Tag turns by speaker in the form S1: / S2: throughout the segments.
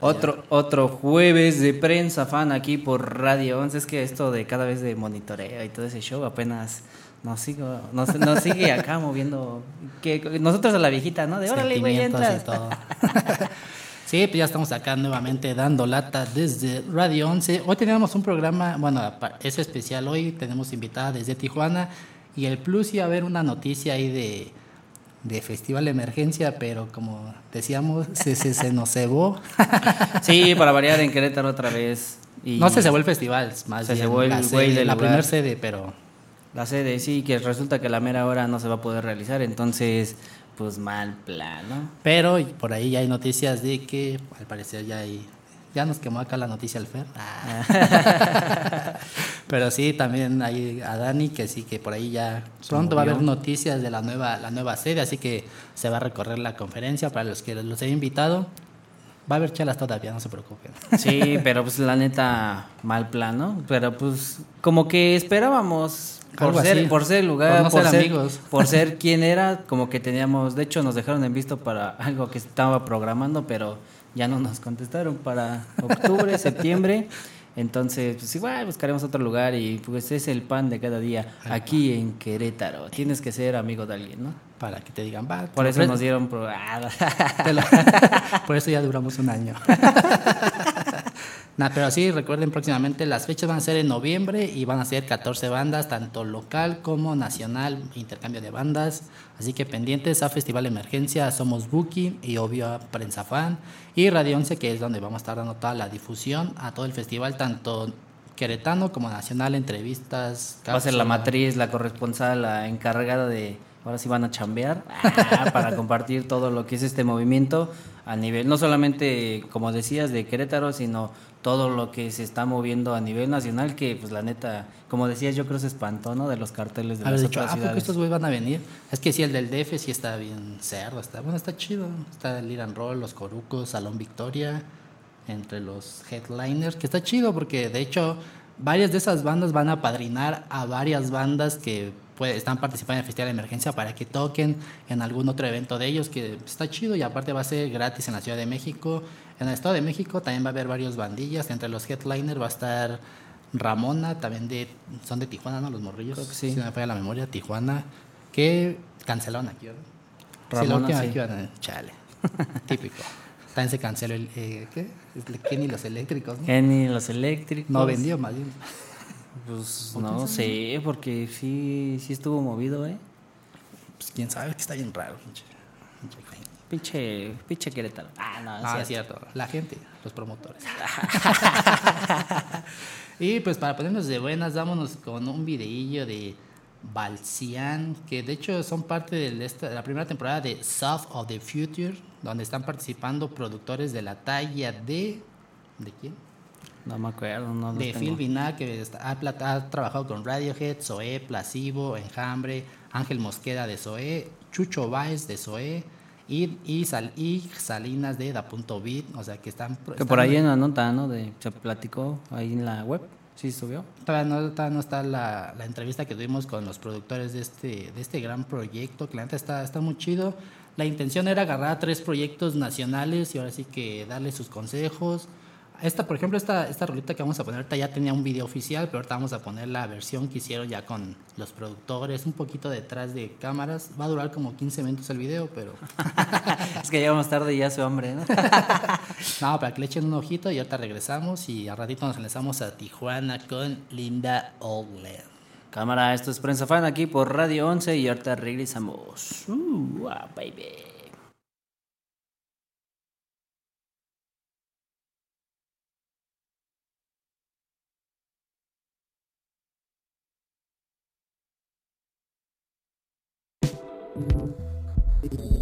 S1: Otro, otro jueves de prensa fan aquí por Radio 11. Es que esto de cada vez de monitoreo y todo ese show apenas nos, sigo, nos, nos sigue acá moviendo. Que nosotros a la viejita, ¿no? De órale, güey, entras.
S2: y todo. sí, pues ya estamos acá nuevamente dando lata desde Radio 11. Hoy tenemos un programa, bueno, es especial hoy, tenemos invitada desde Tijuana y el plus iba a haber una noticia ahí de, de Festival de Emergencia, pero como decíamos, se, se, se nos cebó.
S1: Sí, para variar en Querétaro otra vez. Y
S2: no se cebó el festival, más
S1: Se
S2: bien
S1: cebó el
S2: la, sede,
S1: del
S2: la
S1: lugar.
S2: primera sede, pero
S1: La sede, sí, que resulta que la mera hora no se va a poder realizar. Entonces, pues mal plan, ¿no?
S2: Pero por ahí ya hay noticias de que al parecer ya hay ya nos quemó acá la noticia al Fer. Ah. Pero sí, también hay a Dani que sí que por ahí ya pronto va a haber noticias de la nueva la nueva sede, así que se va a recorrer la conferencia para los que los he invitado. Va a haber chelas todavía, no se preocupen.
S1: Sí, pero pues la neta, mal plan, ¿no? Pero pues como que esperábamos por ser,
S2: así.
S1: por ser el lugar,
S2: Por no ser amigos.
S1: por ser quien era, como que teníamos, de hecho nos dejaron en visto para algo que estaba programando, pero ya no nos contestaron para octubre, septiembre. Entonces, pues igual buscaremos otro lugar y pues es el pan de cada día aquí en Querétaro. Tienes que ser amigo de alguien, ¿no?
S2: Para que te digan, va.
S1: Por eso nos dieron
S2: Por eso ya duramos un año. Nah, pero sí, recuerden próximamente las fechas van a ser en noviembre y van a ser 14 bandas, tanto local como nacional, intercambio de bandas. Así que pendientes a Festival Emergencia, Somos Buki y obvio a Prensa Fan y Radio 11, que es donde vamos a estar dando toda la difusión a todo el festival, tanto queretano como nacional, entrevistas.
S1: Va a ser la matriz, la corresponsal, la encargada de. Ahora sí van a chambear ah, para compartir todo lo que es este movimiento a nivel, no solamente, como decías, de Querétaro, sino todo lo que se está moviendo a nivel nacional, que pues la neta, como decías, yo creo se espantó, ¿no? De los carteles de
S2: Haber
S1: las
S2: dicho,
S1: otras
S2: ah, ¿por qué
S1: ciudades.
S2: estos güeyes van a venir? Es que sí, el del DF sí está bien cerdo, está, bueno, está chido. Está el Iran Roll, los Corucos, Salón Victoria, entre los headliners, que está chido porque de hecho varias de esas bandas van a padrinar a varias bandas que están participando en el Festival de Emergencia para que toquen en algún otro evento de ellos, que está chido y aparte va a ser gratis en la Ciudad de México. En el Estado de México también va a haber varios bandillas, entre los headliners va a estar Ramona, también de, son de Tijuana, ¿no? Los morrillos.
S1: Creo que sí.
S2: Si no me falla la memoria, Tijuana, que cancelaron aquí, ¿verdad?
S1: Ramona, sí.
S2: Chale. Típico. También se canceló el. Eh, ¿Qué? Kenny los eléctricos, ¿no?
S1: Kenny, los eléctricos.
S2: No vendió, más bien.
S1: Pues no sé, porque sí, sí estuvo movido, ¿eh?
S2: Pues quién sabe, que está bien raro. pinche- pinche.
S1: Pinche, Querétaro. Ah, no,
S2: Ah,
S1: es cierto.
S2: La gente, los promotores. y pues para ponernos de buenas, vámonos con un videillo de Balcian, que de hecho son parte de, esta- de la primera temporada de South of the Future, donde están participando productores de la talla de... ¿De quién?
S1: No me acuerdo, no
S2: de. Phil Vina, que está- ha, ha trabajado con Radiohead, Zoé, Placebo, Enjambre, Ángel Mosqueda de Zoé, Chucho Baez de Zoé y, y, Sal- y Salinas de Da Punto Beat, o sea que están...
S1: Que
S2: están-
S1: por ahí en la nota, ¿no? De, se platicó ahí en la web. Sí, subió.
S2: Todavía no, todavía no está la, la entrevista que tuvimos con los productores de este, de este gran proyecto, que la neta está, está muy chido. la intención era agarrar tres proyectos nacionales y ahora sí que darle sus consejos. Esta, por ejemplo, esta, esta rolita que vamos a poner ahorita ya tenía un video oficial, pero ahorita vamos a poner la versión que hicieron ya con los productores, un poquito detrás de cámaras. Va a durar como 15 minutos el video, pero...
S1: es que llegamos tarde y ya su hambre, ¿no?
S2: no, para que le echen un ojito y ahorita regresamos y al ratito nos lanzamos a Tijuana con Linda Oldland.
S1: Cámara, esto es Prensa Fan aquí por Radio 11 y ahorita regresamos. Uh, baby. Thank you.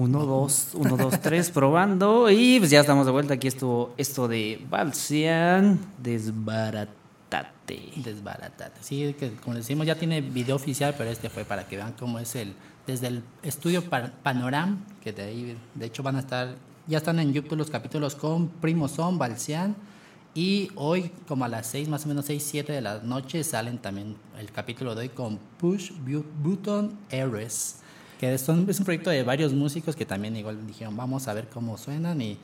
S1: Uno, dos, uno, dos, tres, probando. Y pues ya estamos de vuelta. Aquí estuvo esto de Balcian, desbaratate.
S2: Desbaratate. Sí, que como decimos, ya tiene video oficial, pero este fue para que vean cómo es el. Desde el estudio Panoram, que de ahí, de hecho, van a estar. Ya están en YouTube los capítulos con Primo Son, Balcian. Y hoy, como a las 6, más o menos 6, 7 de la noche, salen también el capítulo de hoy con Push Button Heroes que es un, proyecto de varios músicos que también igual dijeron, vamos a ver cómo suenan y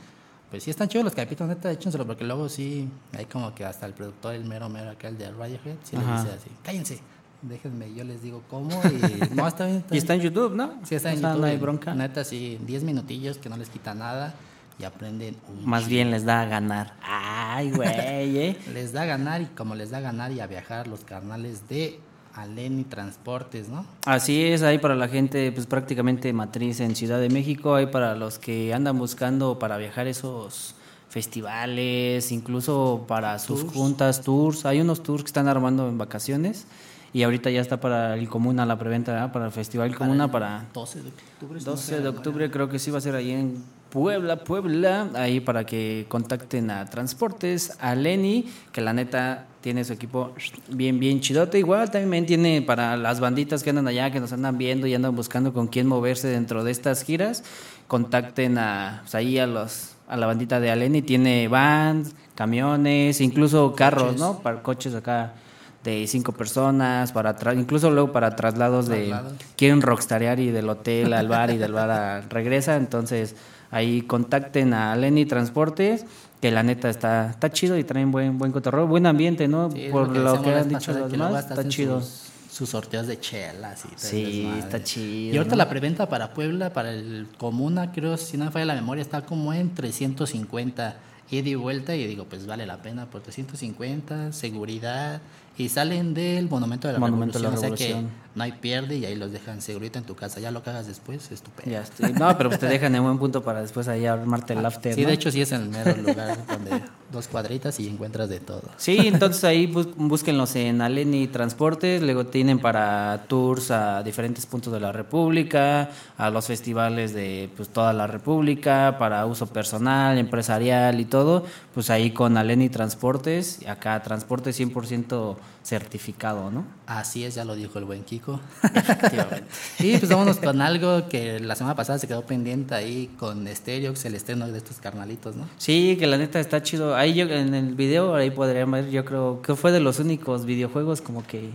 S2: pues sí están chidos los capítulos, neta, échenselo, porque luego sí, hay como que hasta el productor, el mero mero aquel de Radiohead, sí le dice así, cállense, déjenme, yo les digo cómo y no, está bien.
S1: y está en YouTube, ¿no?
S2: Sí, está en YouTube. No hay bronca. Neta, sí, 10 minutillos que no les quita nada y aprenden
S1: un Más bien les da a ganar. Ay, güey, ¿eh?
S2: les da a ganar y como les da a ganar y a viajar los carnales de Aleni Transportes, ¿no?
S1: Así es, hay para la gente pues prácticamente matriz en Ciudad de México, hay para los que andan buscando para viajar esos festivales, incluso para sus juntas, tours, hay unos tours que están armando en vacaciones y ahorita ya está para el Comuna la preventa, para el Festival Comuna para
S2: 12 de octubre.
S1: 12 de octubre creo que sí va a ser ahí en Puebla, Puebla, ahí para que contacten a Transportes, a Lenny, que la neta tiene su equipo bien, bien chidote. Igual también tiene para las banditas que andan allá, que nos andan viendo y andan buscando con quién moverse dentro de estas giras, contacten a, pues, ahí a los a la bandita de Aleni, tiene vans, camiones, incluso carros, ¿no? Para coches acá de cinco personas, para incluso luego para traslados de quieren rockstarear y del hotel al bar y del bar a, regresa, entonces ahí contacten a Lenny Transportes, que la neta está, está chido y traen buen, buen cotorreo, buen ambiente, ¿no? Por lo que, han dicho los demás, está chido.
S2: Sus, sorteos de chelas y
S1: Sí, está chido.
S2: Y ahorita la preventa para Puebla, para el Comuna, creo, si no me falla la memoria, está como en 350 ida y vuelta y digo, pues vale la pena por 350, seguridad, y salen del Monumento de la Monumento Revolución. O sea que no hay pierde y ahí los dejan segurito en tu casa. Ya lo que hagas después, estupendo.
S1: Ya No, pero pues te dejan en buen punto para después ahí armarte el after.
S2: Sí, de hecho sí es en el mero lugar donde dos cuadritas y encuentras de todo.
S1: Sí, entonces ahí búsquenlos en Aleni Transportes. Luego tienen para tours a diferentes puntos de la República, a los festivales de pues toda la República, para uso personal, empresarial y todo. Pues ahí con Aleni Transportes, acá transporte 100% certificado, ¿no?
S2: Así es, ya lo dijo el buen Kiko. Y pues vámonos con algo que la semana pasada se quedó pendiente ahí con Stereox, el estreno de estos carnalitos, ¿no?
S1: Sí, que la neta está chido. Ahí yo en el video, ahí podrían ver, yo creo que fue de los únicos videojuegos como que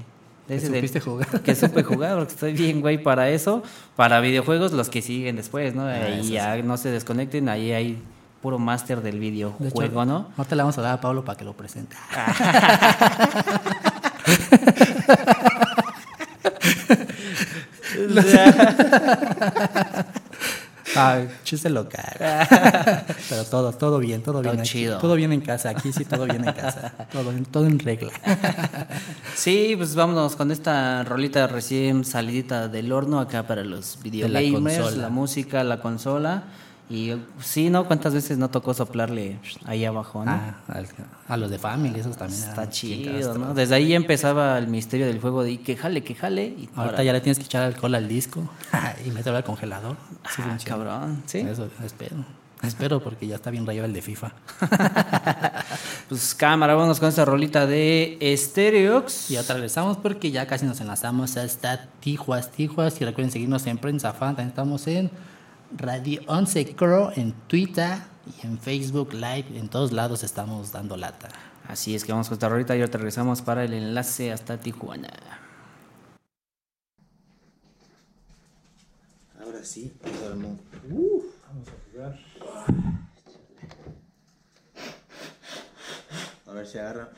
S2: que supiste jugar.
S1: Que supe jugar, porque estoy bien, güey, para eso. Para videojuegos, los que siguen después, ¿no? Ah, ahí ya no se desconecten, ahí hay puro máster del videojuego, ¿no?
S2: Ahorita le vamos a dar a Pablo para que lo presente. Ay, chiste local. Pero todo, todo bien, todo bien.
S1: chido.
S2: Todo bien en casa, aquí sí, todo bien en casa. Todo, todo en regla.
S1: Sí, pues vámonos con esta rolita recién salidita del horno acá para los videogamers, la, la música, la consola. Y sí, ¿no? ¿Cuántas veces no tocó soplarle ahí abajo, no?
S2: Ah, a los de Family, esos también.
S1: Está chido, ¿no? Desde ahí empezaba el misterio del juego de que jale, que jale. Y
S2: Ahorita ya le tienes que echar alcohol al disco y meterlo al congelador.
S1: Sí, ah, cabrón, ¿sí?
S2: Eso espero. Espero porque ya está bien rayado el de FIFA.
S1: pues cámara, vamos con esta rolita de Stereox.
S2: Y otra regresamos porque ya casi nos enlazamos hasta Tijuas, Tijuas. Y recuerden seguirnos en Prensa Fan, también estamos en Radio 11 Crow en Twitter y en Facebook Live. En todos lados estamos dando lata.
S1: Así es que vamos con esta ahorita y ahora regresamos para el enlace hasta Tijuana.
S2: Ahora sí, vamos a jugar. A ver si agarra.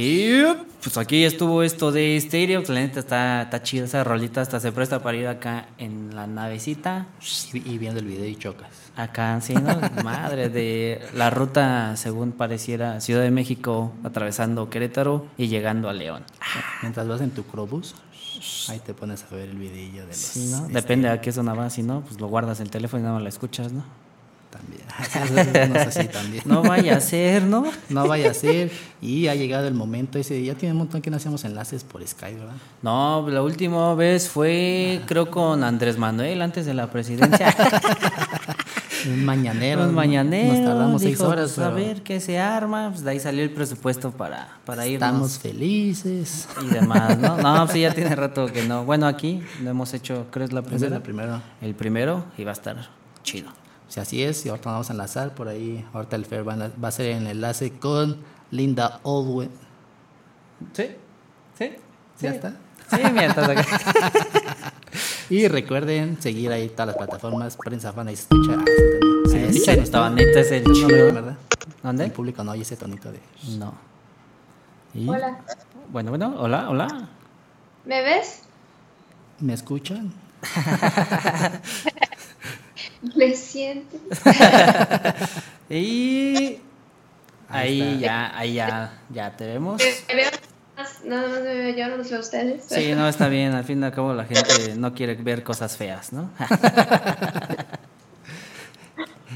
S1: Y pues aquí estuvo esto de Stereo, que la neta está, está chida esa rolita, hasta se presta para ir acá en la navecita.
S2: Y, viendo el video y chocas.
S1: Acá, sí, ¿no? Madre, de la ruta, según pareciera, Ciudad de México, atravesando Querétaro y llegando a León.
S2: Mientras vas en tu Crobus, ahí te pones a ver el videillo de los.
S1: Sí, ¿no? Depende a qué zona vas, si no, pues lo guardas en el teléfono y nada más la escuchas, ¿no?
S2: También. no también.
S1: Vaya a ser, ¿no?
S2: No vaya a ser. Y ha llegado el momento ese. Ya tiene un montón que no hacemos enlaces por Skype, ¿verdad?
S1: No, la última vez fue, creo, con Andrés Manuel antes de la presidencia.
S2: Un mañanero.
S1: Un mañanero.
S2: Nos tardamos seis
S1: dijo,
S2: horas.
S1: pues, a ver qué se arma. Pues de ahí salió el presupuesto para, para irnos.
S2: Estamos felices.
S1: y demás, ¿no? No, pues sí, ya tiene rato que no. Bueno, aquí lo hemos hecho, creo es la primera.
S2: es el primero.
S1: El primero y va a estar chido.
S2: Si así es, y ahorita vamos a enlazar por ahí. Ahorita el Fer va a, va a hacer el enlace con Linda Oldway.
S1: Sí, sí.
S2: ¿Ya está?
S1: Sí, mira, estás acá.
S2: Y recuerden seguir ahí todas las plataformas. Prensa fan, ahí se escucha. Ah. Ese
S1: estaba neta, es el
S2: No ¿verdad? El
S1: ¿Dónde?
S2: público no oye ese tonito de.
S1: No. ¿Y?
S3: Hola,
S1: Bueno, bueno, hola, hola.
S3: ¿me ves?
S2: ¿Me escuchan?
S3: ¿Me sientes?
S1: Y
S2: Ahí
S1: ya, ahí ya, ya te vemos.
S3: ¿Me veo? más? Nada más me veo yo, no los veo a ustedes.
S1: Sí, no, está bien. Al fin y al cabo la gente no quiere ver cosas feas, ¿no?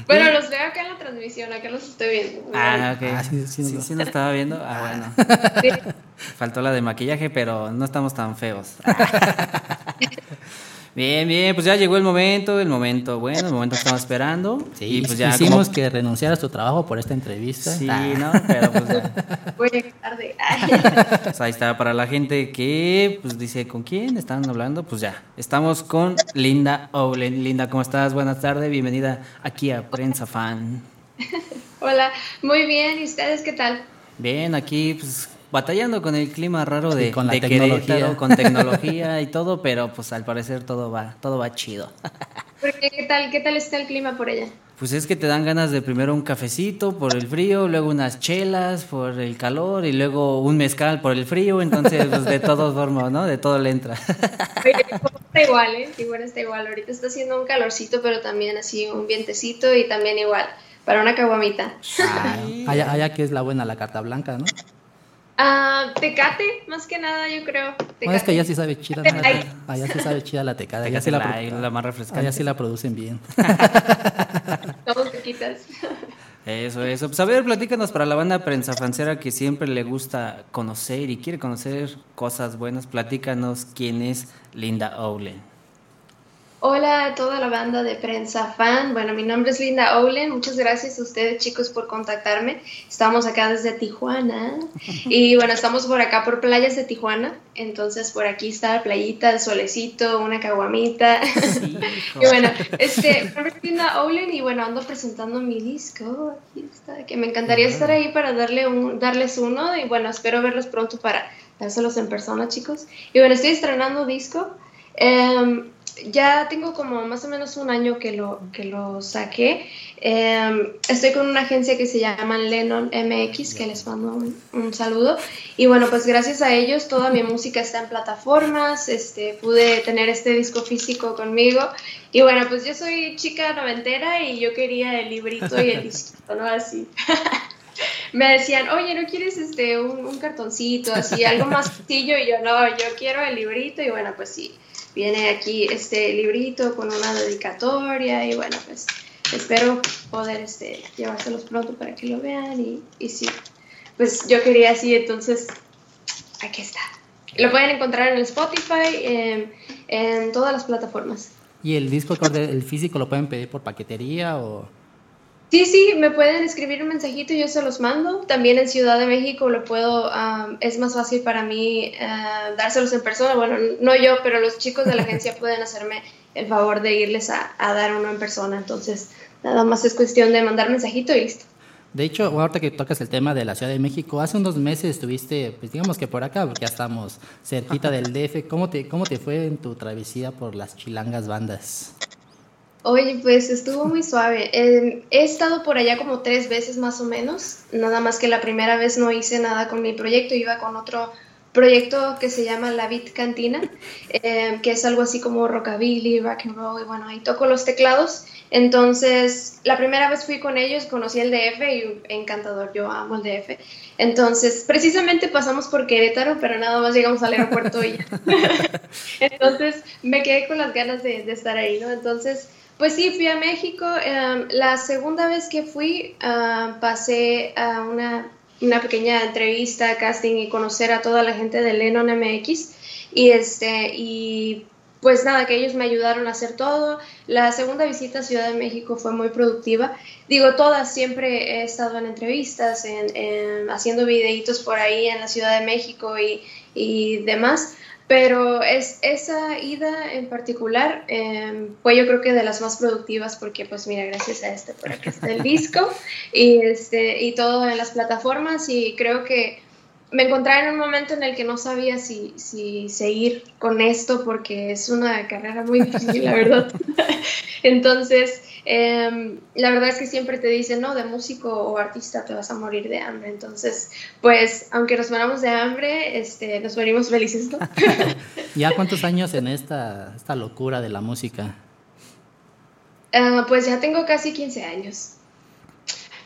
S3: Bueno, los veo acá en la transmisión, acá los estoy viendo.
S1: Ah, ok.
S2: Ah, sí, sí nos
S1: sí, sí nos estaba viendo. Ah, bueno.
S3: Sí.
S1: Faltó la de maquillaje, pero no estamos tan feos. Bien, bien, pues ya llegó el momento, el momento bueno, el momento que estamos esperando.
S2: Sí,
S1: y pues ya
S2: hicimos
S1: como-
S2: que renunciaras a tu trabajo por esta entrevista.
S1: Sí,
S2: Ah,
S1: ¿no? Pero pues, ya.
S3: Voy a llegar tarde.
S1: Pues ahí está, para la gente que pues dice, ¿con quién están hablando? Pues ya, estamos con Linda Owen. Linda, ¿cómo estás? Buenas tardes, bienvenida aquí a Prensa Fan.
S3: Hola, muy bien, ¿y ustedes qué tal?
S1: Bien, aquí pues batallando con el clima raro de,
S2: con la
S1: de
S2: tecnología.
S1: Con tecnología y todo, pero pues al parecer todo va, todo va chido.
S3: ¿Por qué? ¿Qué tal, qué tal está el clima por allá?
S1: Pues es que te dan ganas de primero un cafecito por el frío, luego unas chelas por el calor y luego un mezcal por el frío, entonces pues de todos formas, ¿no? De todo le entra.
S3: Está igual, ¿eh? Igual está igual. Ahorita está haciendo un calorcito, pero también así un vientecito y también igual, para una caguamita.
S2: ah, allá, allá que es la buena, la carta blanca, ¿no?
S3: Ah, tecate, más que nada, yo creo.
S2: Bueno, es que
S3: Tecate.
S2: allá sí sabe chida. ¿no? Allá sí sabe chida la tecada. Allá sí la,
S1: la, la más refrescante.
S2: allá sí la producen bien.
S3: Todos tequitas.
S1: Eso, eso. Pues a ver, platícanos para la banda prensa fancera que siempre le gusta conocer y quiere conocer cosas buenas. Platícanos quién es Linda Owlen.
S3: Hola a toda la banda de prensa fan. Bueno, mi nombre es Linda Olen. Muchas gracias a ustedes chicos por contactarme. Estamos acá desde Tijuana y bueno, estamos por acá por playas de Tijuana. Entonces por aquí está la playita, el solecito, una caguamita. y bueno, este, mi nombre es Linda Olen y bueno, ando presentando mi disco. Aquí está, que me encantaría estar ahí para darle un, darles uno y bueno, espero verlos pronto para dárselos en persona chicos. Y bueno, estoy estrenando disco. Em, ya tengo como más o menos un año que lo, que lo saqué. Em, estoy con una agencia que se llama Lennon MX, que les mando un, saludo. Y bueno, pues gracias a ellos toda mi música está en plataformas, este, pude tener este disco físico conmigo. Y bueno, pues yo soy chica noventera y yo quería el librito y el disco, ¿no? Así. me decían, oye, ¿no quieres este, un, un, cartoncito, así, algo más sencillo? Y yo, no, yo quiero el librito y bueno, pues sí, viene aquí este librito con una dedicatoria y bueno, pues espero poder este, llevárselos pronto para que lo vean y, y sí, pues yo quería así, entonces aquí está. Lo pueden encontrar en Spotify, en, en todas las plataformas.
S2: ¿Y el disco, el físico, lo pueden pedir por paquetería o...?
S3: Sí, sí, me pueden escribir un mensajito y yo se los mando. También en Ciudad de México lo puedo, es más fácil para mí eh, dárselos en persona. Bueno, no yo, pero los chicos de la agencia pueden hacerme el favor de irles a, dar uno en persona. Entonces, nada más es cuestión de mandar mensajito y listo.
S2: De hecho, ahorita que tocas el tema de la Ciudad de México, hace unos meses estuviste, pues digamos que por acá, porque ya estamos cerquita del DF. ¿Cómo te, cómo te fue en tu travesía por las chilangas bandas?
S3: Oye, pues estuvo muy suave. he estado por allá como tres veces más o menos, nada más que la primera vez no hice nada con mi proyecto, iba con otro proyecto que se llama La Beat Cantina, em, que es algo así como rockabilly, rock and roll, y bueno, ahí toco los teclados. Entonces, la primera vez fui con ellos, conocí el DF y encantador, yo amo el DF. Entonces, precisamente pasamos por Querétaro, pero nada más llegamos al aeropuerto y Entonces, me quedé con las ganas de, de estar ahí, ¿no? Entonces, pues sí, fui a México. Em, la segunda vez que fui, ah, pasé a una, una, pequeña entrevista, casting y conocer a toda la gente de Lennon MX. Y, este, y pues nada, que ellos me ayudaron a hacer todo. La segunda visita a Ciudad de México fue muy productiva. Digo, todas, siempre he estado en entrevistas, en, haciendo videitos por ahí en la Ciudad de México y, y demás. Pero es, esa ida en particular eh, fue yo creo que de las más productivas porque pues mira, gracias a este por aquí está el disco y, este, y todo en las plataformas y creo que me encontré en un momento en el que no sabía si, si seguir con esto porque es una carrera muy difícil, la verdad. Entonces, Em, la verdad es que siempre te dicen, no, de músico o artista te vas a morir de hambre. Entonces, pues, aunque nos moramos de hambre, este, nos morimos felices, ¿no?
S2: ¿Ya cuántos años en esta, esta locura de la música?
S3: Ah, pues ya tengo casi 15 años.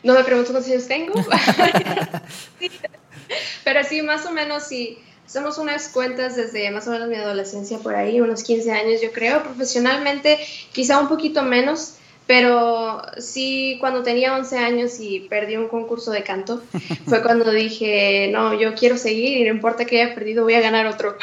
S3: No me pregunto cuántos años tengo. Pero sí, más o menos, sí. Hacemos unas cuentas desde más o menos mi adolescencia por ahí, unos 15 años yo creo. Profesionalmente, quizá un poquito menos pero sí, cuando tenía 11 años y perdí un concurso de canto, fue cuando dije, no, yo quiero seguir y no importa que haya perdido, voy a ganar otro.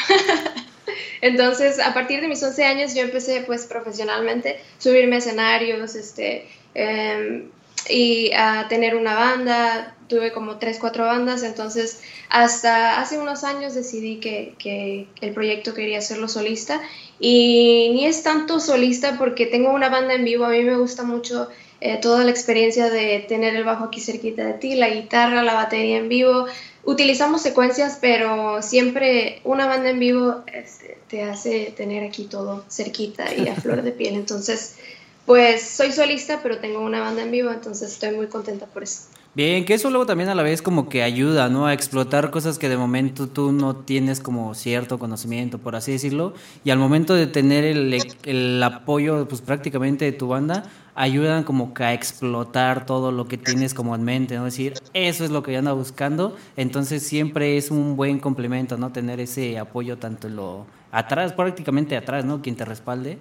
S3: Entonces, a partir de mis 11 años yo empecé pues profesionalmente, subirme a escenarios, este, em, y a tener una banda, tuve como 3, 4 bandas, entonces hasta hace unos años decidí que, que el proyecto quería hacerlo solista y ni es tanto solista porque tengo una banda en vivo, a mí me gusta mucho eh, toda la experiencia de tener el bajo aquí cerquita de ti, la guitarra, la batería en vivo. Utilizamos secuencias, pero siempre una banda en vivo este, te hace tener aquí todo cerquita y a flor de piel. Entonces, pues soy solista, pero tengo una banda en vivo, entonces estoy muy contenta por eso.
S1: Bien, que eso luego también a la vez como que ayuda, ¿no? A explotar cosas que de momento tú no tienes como cierto conocimiento, por así decirlo, y al momento de tener el, el apoyo, pues prácticamente de tu banda, ayudan como que a explotar todo lo que tienes como en mente, ¿no? decir, eso es lo que yo ando buscando, entonces siempre es un buen complemento, ¿no? Tener ese apoyo tanto en lo atrás, prácticamente atrás, ¿no? Quien te respalde.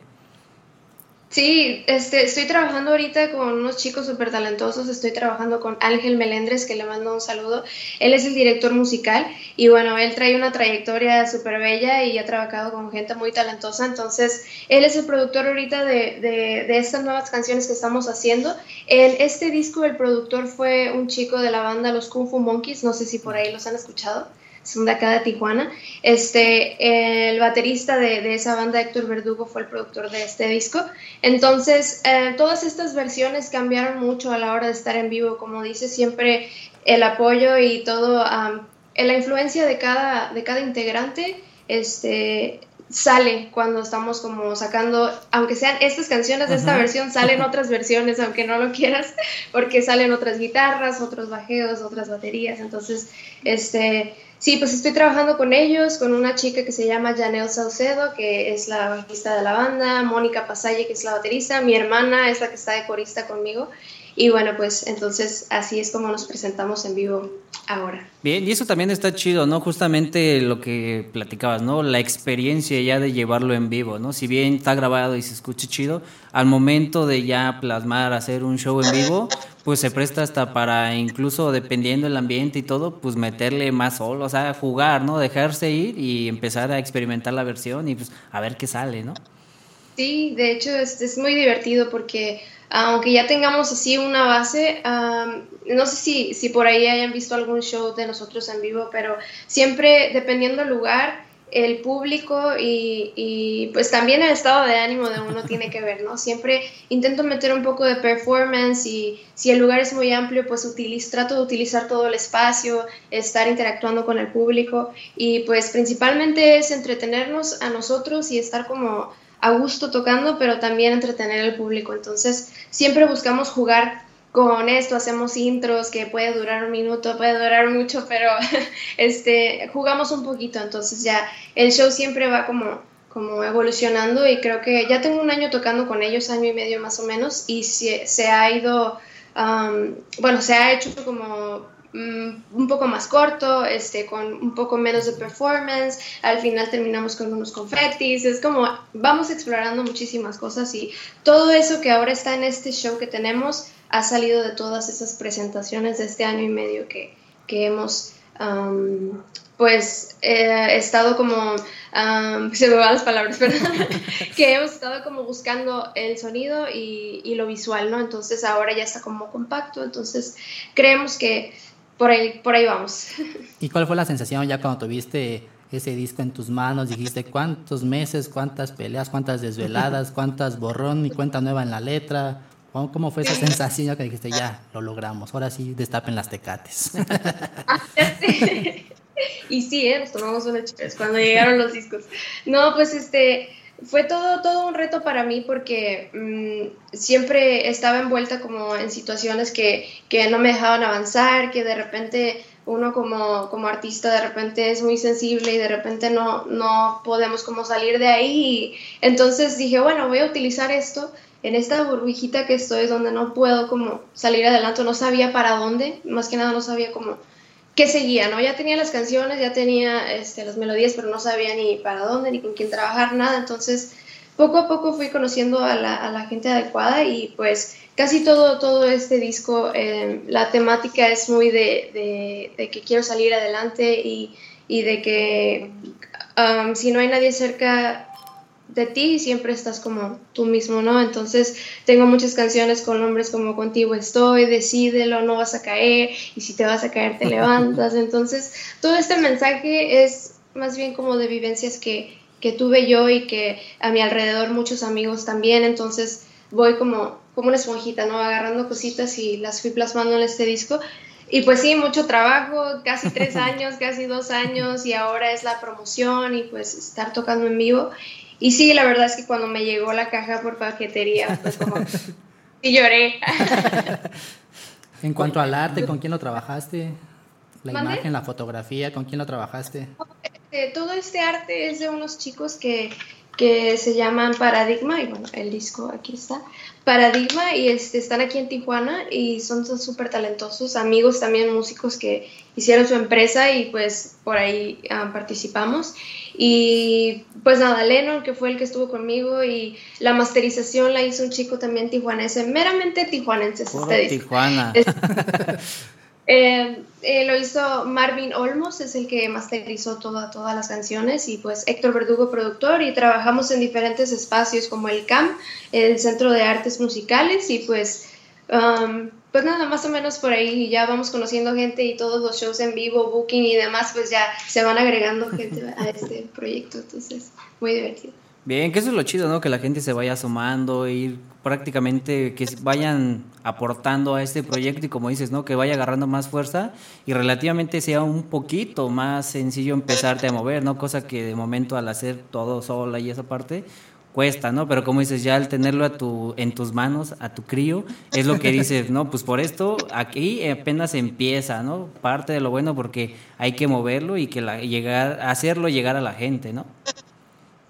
S3: Sí, este, estoy trabajando ahorita con unos chicos súper talentosos. Estoy trabajando con Ángel Melendres, que le mando un saludo. Él es el director musical y bueno, él trae una trayectoria súper bella y ha trabajado con gente muy talentosa. Entonces, él es el productor ahorita de, de, de estas nuevas canciones que estamos haciendo. En este disco, el productor fue un chico de la banda Los Kung Fu Monkeys. No sé si por ahí los han escuchado son de acá de Tijuana. Este, el baterista de, esa banda, Héctor Verdugo, fue el productor de este disco. Entonces, eh, todas estas versiones cambiaron mucho a la hora de estar en vivo. Como dice, siempre el apoyo y todo, la influencia de cada, de cada integrante, este, sale cuando estamos como sacando, aunque sean estas canciones de esta versión, salen otras versiones, aunque no lo quieras, porque salen otras guitarras, otros bajeos, otras baterías. Entonces, este, Sí, pues estoy trabajando con ellos, con una chica que se llama Janelle Saucedo, que es la bajista de la banda, Mónica Pasalle, que es la baterista, mi hermana es la que está de corista conmigo. Y bueno, pues entonces así es como nos presentamos en vivo ahora.
S1: Bien, y eso también está chido, ¿no? Justamente lo que platicabas, ¿no? La experiencia ya de llevarlo en vivo, ¿no? Si bien está grabado y se escucha chido, al momento de ya plasmar, hacer un show en vivo, pues se presta hasta para incluso dependiendo del ambiente y todo, pues meterle más solo, o sea, jugar, ¿no? Dejarse ir y empezar a experimentar la versión y pues a ver qué sale, ¿no?
S3: Sí, de hecho es, es muy divertido porque aunque ya tengamos así una base, no sé si, si por ahí hayan visto algún show de nosotros en vivo, pero siempre dependiendo del lugar, el público y, y, pues también el estado de ánimo de uno tiene que ver, ¿no? Siempre intento meter un poco de performance y si el lugar es muy amplio, pues utilizo, trato de utilizar todo el espacio, estar interactuando con el público y pues principalmente es entretenernos a nosotros y estar como a gusto tocando, pero también entretener al público. Entonces, siempre buscamos jugar con esto, hacemos intros que puede durar un minuto, puede durar mucho, pero este, jugamos un poquito, entonces ya el show siempre va como, como evolucionando y creo que ya tengo un año tocando con ellos, año y medio más o menos, y se, se ha ido, bueno, se ha hecho como un poco más corto, este, con un poco menos de performance, al final terminamos con unos confetis, es como vamos explorando muchísimas cosas y todo eso que ahora está en este show que tenemos ha salido de todas esas presentaciones de este año y medio que, que hemos pues eh, estado como, se me van las palabras, perdón, que hemos estado como buscando el sonido y, y, lo visual, ¿no? Entonces ahora ya está como compacto, entonces creemos que por ahí, por ahí vamos.
S2: ¿Y cuál fue la sensación ya cuando tuviste ese disco en tus manos? Dijiste cuántos meses, cuántas peleas, cuántas desveladas, cuántas borrón y cuenta nueva en la letra. ¿Cómo fue esa sensación que dijiste, ya, lo logramos, ahora sí destapen las tecates?
S3: y sí, ¿eh? nos tomamos una cuando llegaron los discos. No, pues este, fue todo, todo un reto para mí porque mm, siempre estaba envuelta como en situaciones que, que, no me dejaban avanzar, que de repente uno como, como artista de repente es muy sensible y de repente no, no podemos como salir de ahí. entonces dije, bueno, voy a utilizar esto en esta burbujita que estoy donde no puedo como salir adelante, no sabía para dónde, más que nada no sabía cómo qué seguía, ¿no? Ya tenía las canciones, ya tenía este, las melodías, pero no sabía ni para dónde, ni con quién trabajar, nada. Entonces, poco a poco fui conociendo a la, a la gente adecuada y pues casi todo, todo este disco, eh, la temática es muy de, de, de, que quiero salir adelante y, y de que um, si no hay nadie cerca de ti siempre estás como tú mismo, ¿no? Entonces tengo muchas canciones con nombres como Contigo estoy, Decídelo, no vas a caer, y si te vas a caer te levantas. Entonces todo este mensaje es más bien como de vivencias que, que tuve yo y que a mi alrededor muchos amigos también, entonces voy como, como una esponjita, ¿no? Agarrando cositas y las fui plasmando en este disco. Y pues sí, mucho trabajo, casi tres años, casi dos años, y ahora es la promoción y pues estar tocando en vivo. Y sí, la verdad es que cuando me llegó la caja por paquetería, pues como... y lloré.
S2: en cuanto al arte, ¿con quién lo trabajaste? La imagen, la fotografía, ¿con quién lo trabajaste?
S3: Este, todo este arte es de unos chicos que, que se llaman Paradigma, y bueno, el disco aquí está, Paradigma, y este, están aquí en Tijuana y son súper talentosos, amigos también músicos que hicieron su empresa y pues por ahí ah, participamos. Y pues nada, Lennon, que fue el que estuvo conmigo, y la masterización la hizo un chico también tijuanense, meramente tijuanense.
S1: Este Tijuana.
S3: Eh, eh, lo hizo Marvin Olmos, es el que masterizó toda, todas las canciones, y pues Héctor Verdugo, productor, y trabajamos en diferentes espacios como el CAM, el Centro de Artes Musicales, y pues, um, pues nada, más o menos por ahí ya vamos conociendo gente y todos los shows en vivo, booking y demás, pues ya se van agregando gente a este proyecto, entonces muy divertido.
S1: Bien, que eso es lo chido, ¿no? Que la gente se vaya sumando, ir prácticamente, que vayan aportando a este proyecto y como dices, ¿no? Que vaya agarrando más fuerza y relativamente sea un poquito más sencillo empezarte a mover, ¿no? Cosa que de momento al hacer todo sola y esa parte cuesta, ¿no? Pero como dices, ya al tenerlo a tu, en tus manos, a tu crío, es lo que dices, ¿no? Pues por esto aquí apenas empieza, ¿no? Parte de lo bueno porque hay que moverlo y que la, llegar, hacerlo llegar a la gente, ¿no?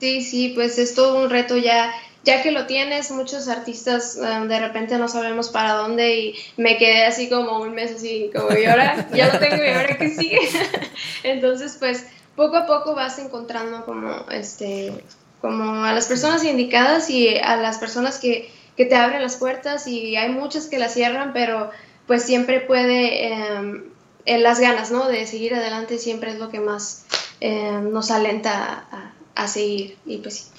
S3: Sí, sí, pues es todo un reto ya, ya que lo tienes, muchos artistas um, de repente no sabemos para dónde y me quedé así como un mes así, como y ahora ya lo tengo y ahora qué sigue. Entonces, pues poco a poco vas encontrando como este como a las personas indicadas y a las personas que, que te abren las puertas y hay muchas que las cierran, pero pues siempre puede em, en las ganas, ¿no? De seguir adelante siempre es lo que más em, nos alenta a, a seguir. Y pues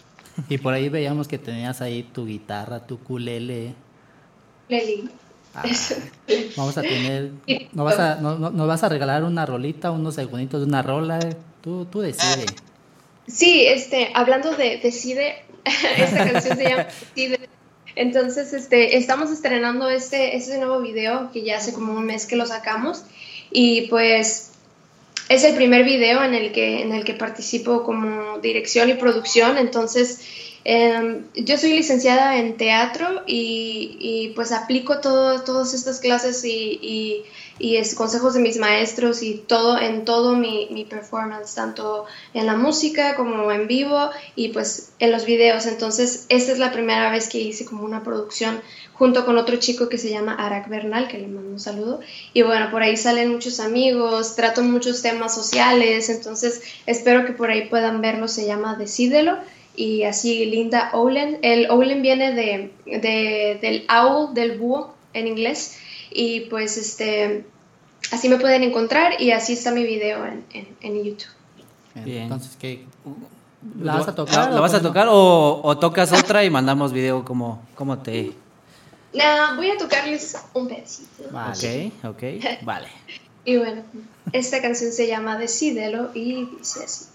S2: Y por ahí veíamos que tenías ahí tu guitarra, tu culele.
S3: Leli.
S2: Ah, vamos a tener. ¿no vas a, no, no, vas a regalar una rolita, unos segunditos de una rola? Tú, tú decides.
S3: Sí, este, hablando de Decide, esta canción se llama Decide. Entonces, este, estamos estrenando este, este nuevo video que ya hace como un mes que lo sacamos. Y pues es el primer video en el que, en el que participo como dirección y producción, entonces em, yo soy licenciada en teatro y, pues aplico todo, todas estas clases y, y, es, consejos de mis maestros y todo en todo mi, mi, performance, tanto en la música como en vivo y pues en los videos. Entonces esta es la primera vez que hice como una producción junto con otro chico que se llama Arak Bernal, que le mando un saludo. Y bueno, por ahí salen muchos amigos, trato muchos temas sociales, entonces espero que por ahí puedan verlo, se llama Decídelo. Y así Linda Owlen. El Owlen viene de, del owl, del búho en inglés. Y pues este, así me pueden encontrar y así está mi video en, en, YouTube.
S2: Bien. Entonces, ¿qué? ¿La vas a tocar?
S1: ¿La, vas a tocar o, o, tocas otra y mandamos video como, como te,
S3: no, voy a tocarles un pedacito.
S1: Ok, ok, vale.
S3: y bueno, esta canción se llama Decídelo y dice así.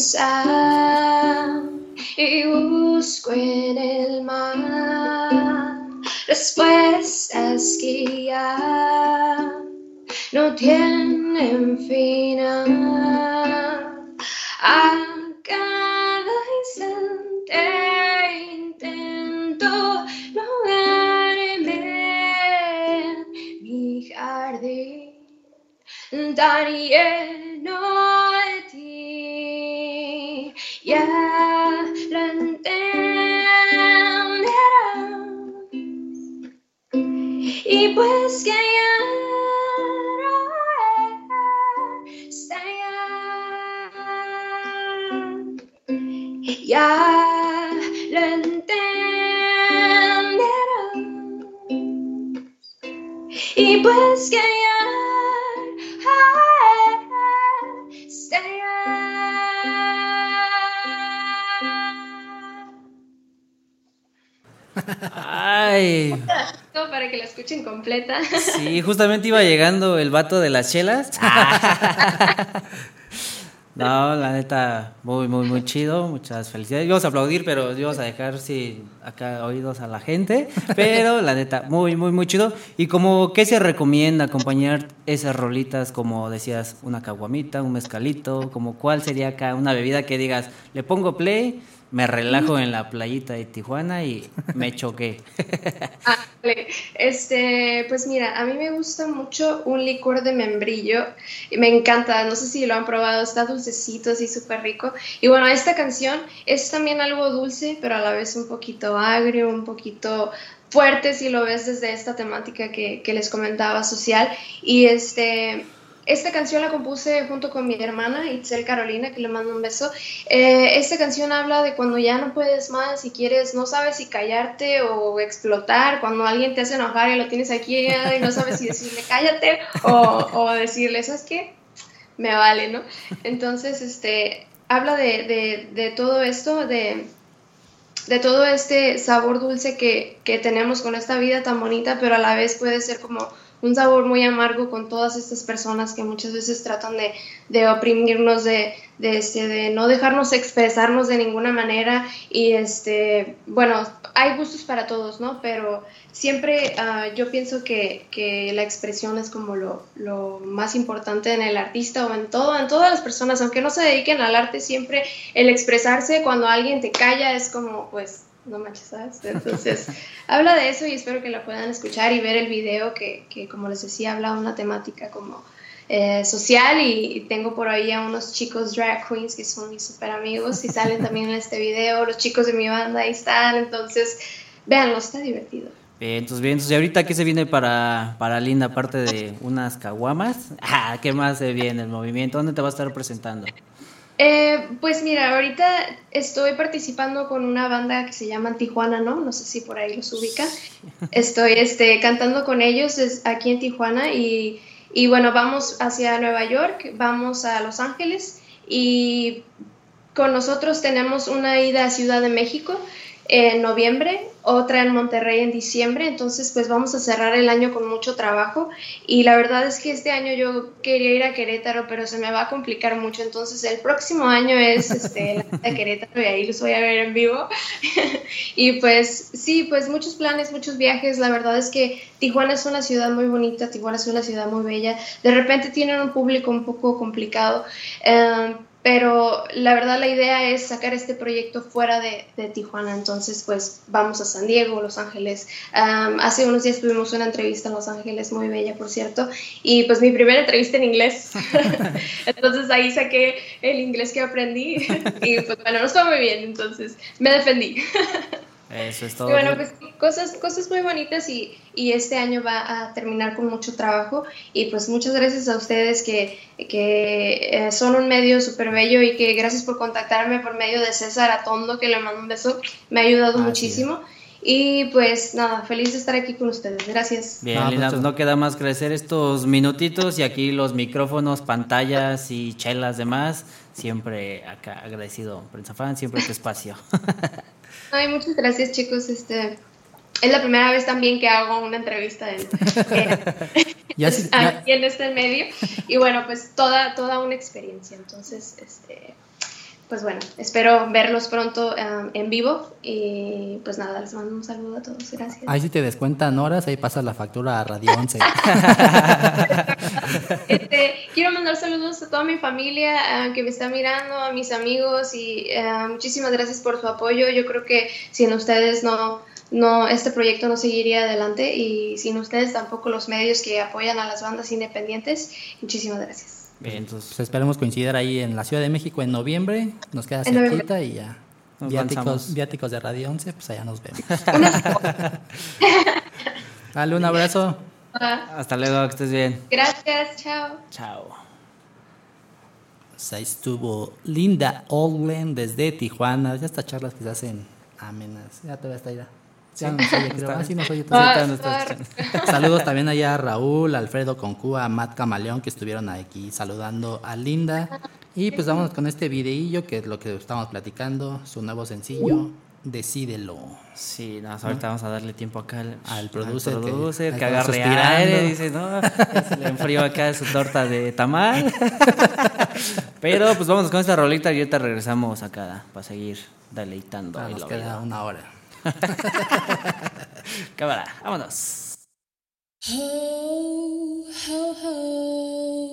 S3: Pensar y busco en el mar respuestas que ya no tienen final. A cada instante intento lograrme en mi jardín tan ya lo entenderás. Y pues que ya
S1: Ay.
S3: Para que la escuchen completa.
S1: Sí, justamente iba llegando el vato de las chelas. No, la neta, muy, muy, muy chido. Muchas felicidades. Vamos a aplaudir, pero vamos a dejar sí, acá oídos a la gente. Pero la neta, muy, muy, muy chido. Y como, ¿qué se recomienda acompañar esas rolitas? Como decías, una caguamita, un mezcalito. Como, ¿cuál sería acá una bebida que digas, le pongo play, me relajo en la playita de Tijuana y me choqué.
S3: Ah, este, pues mira, a mí me gusta mucho un licor de membrillo, me encanta, no sé si lo han probado, está dulcecito, así súper rico. Y bueno, esta canción es también algo dulce, pero a la vez un poquito agrio, un poquito fuerte si lo ves desde esta temática que, que les comentaba social. Y este, esta canción la compuse junto con mi hermana Itzel Carolina, que le mando un beso. Eh, esta canción habla de cuando ya no puedes más y quieres, no sabes si callarte o explotar, cuando alguien te hace enojar y lo tienes aquí y no sabes si decirle cállate o, decirle, ¿sabes qué? Me vale, ¿no? Entonces, este, habla de, de, de todo esto, de, de todo este sabor dulce que, que tenemos con esta vida tan bonita, pero a la vez puede ser como un sabor muy amargo con todas estas personas que muchas veces tratan de, de oprimirnos, de, de, este, de no dejarnos expresarnos de ninguna manera. Y este, bueno, hay gustos para todos, ¿no? Pero siempre uh, yo pienso que, que, la expresión es como lo, lo, más importante en el artista o en todo, en todas las personas, aunque no se dediquen al arte, siempre el expresarse cuando alguien te calla es como, pues, no manches, ¿sabes? Entonces, habla de eso y espero que la puedan escuchar y ver el video que, que como les decía, habla una temática como eh, social y, tengo por ahí a unos chicos drag queens que son mis super amigos y salen también en este video, los chicos de mi banda ahí están, entonces, véanlo, está divertido.
S1: Bien, entonces, bien, entonces, ¿y ahorita qué se viene para, para Linda, aparte de unas caguamas? Ah, ¿Qué más se viene el movimiento? ¿Dónde te va a estar presentando?
S3: Eh, pues mira, ahorita estoy participando con una banda que se llama Tijuana, ¿no? No sé si por ahí los ubica. Estoy este, cantando con ellos aquí en Tijuana y, y, bueno, vamos hacia Nueva York, vamos a Los Ángeles y con nosotros tenemos una ida a Ciudad de México en noviembre, otra en Monterrey en diciembre, entonces pues vamos a cerrar el año con mucho trabajo. Y la verdad es que este año yo quería ir a Querétaro, pero se me va a complicar mucho, entonces el próximo año es este, la Querétaro y ahí los voy a ver en vivo. Y pues sí, pues muchos planes, muchos viajes, la verdad es que Tijuana es una ciudad muy bonita, Tijuana es una ciudad muy bella, de repente tienen un público un poco complicado, eh, pero la verdad la idea es sacar este proyecto fuera de, de Tijuana, entonces pues vamos a San Diego, Los Ángeles. Um, hace unos días tuvimos una entrevista en Los Ángeles, muy bella por cierto, y pues mi primera entrevista en inglés, entonces ahí saqué el inglés que aprendí. Y pues bueno, nos fue muy bien, entonces me defendí.
S1: Eso es todo.
S3: Y bueno, pues cosas, cosas muy bonitas y, y, este año va a terminar con mucho trabajo y pues muchas gracias a ustedes que, que eh, son un medio súper bello y que gracias por contactarme por medio de César Atondo, que le mando un beso, me ha ayudado ah, muchísimo. Y pues nada, feliz de estar aquí con ustedes. Gracias.
S1: Bien, no, Lina, pues no queda más crecer estos minutitos y aquí los micrófonos, pantallas y chelas demás. Siempre acá agradecido, Prensa Fan, siempre tu espacio.
S3: Ay, muchas gracias, chicos. Este, es la primera vez también que hago una entrevista en, aquí en este medio. Y bueno, pues toda, toda una experiencia. Entonces, este, pues bueno, espero verlos pronto um, en vivo y pues nada, les mando un saludo a todos, gracias.
S2: Ahí si te descuentan horas, ahí pasa la factura a Radio 11.
S3: este, quiero mandar saludos a toda mi familia uh, que me está mirando, a mis amigos y uh, muchísimas gracias por su apoyo. Yo creo que sin ustedes no, no, este proyecto no seguiría adelante y sin ustedes tampoco los medios que apoyan a las bandas independientes. Muchísimas gracias.
S2: Bien, entonces pues esperemos coincidir ahí en la Ciudad de México en noviembre. Nos queda cerquita y ya. Viáticos, viáticos, de Radio 11, pues allá nos vemos. Dale un abrazo.
S1: Hasta luego, que estés bien.
S3: Gracias, chao.
S1: Chao.
S2: Pues ahí estuvo Linda Oldland desde Tijuana. Ya estas charlas que se hacen amenas. Ya todavía está ahí. Saludos también allá a Raúl, Alfredo Concúa, Matt Camaleón que estuvieron aquí saludando a Linda. Y pues vamos con este videillo que es lo que estamos platicando, su nuevo sencillo, Decídelo.
S1: Sí, no, ahorita vamos a darle tiempo acá al,
S2: al producer,
S1: al producer que, que agarre aire, dice, no, se le enfrió acá su torta de tamal. Pero pues vámonos con esta rolita y ahorita regresamos acá para seguir deleitando.
S2: Ah, nos queda una hora.
S1: Cámara, vámonos.
S4: Ho, ho, ho.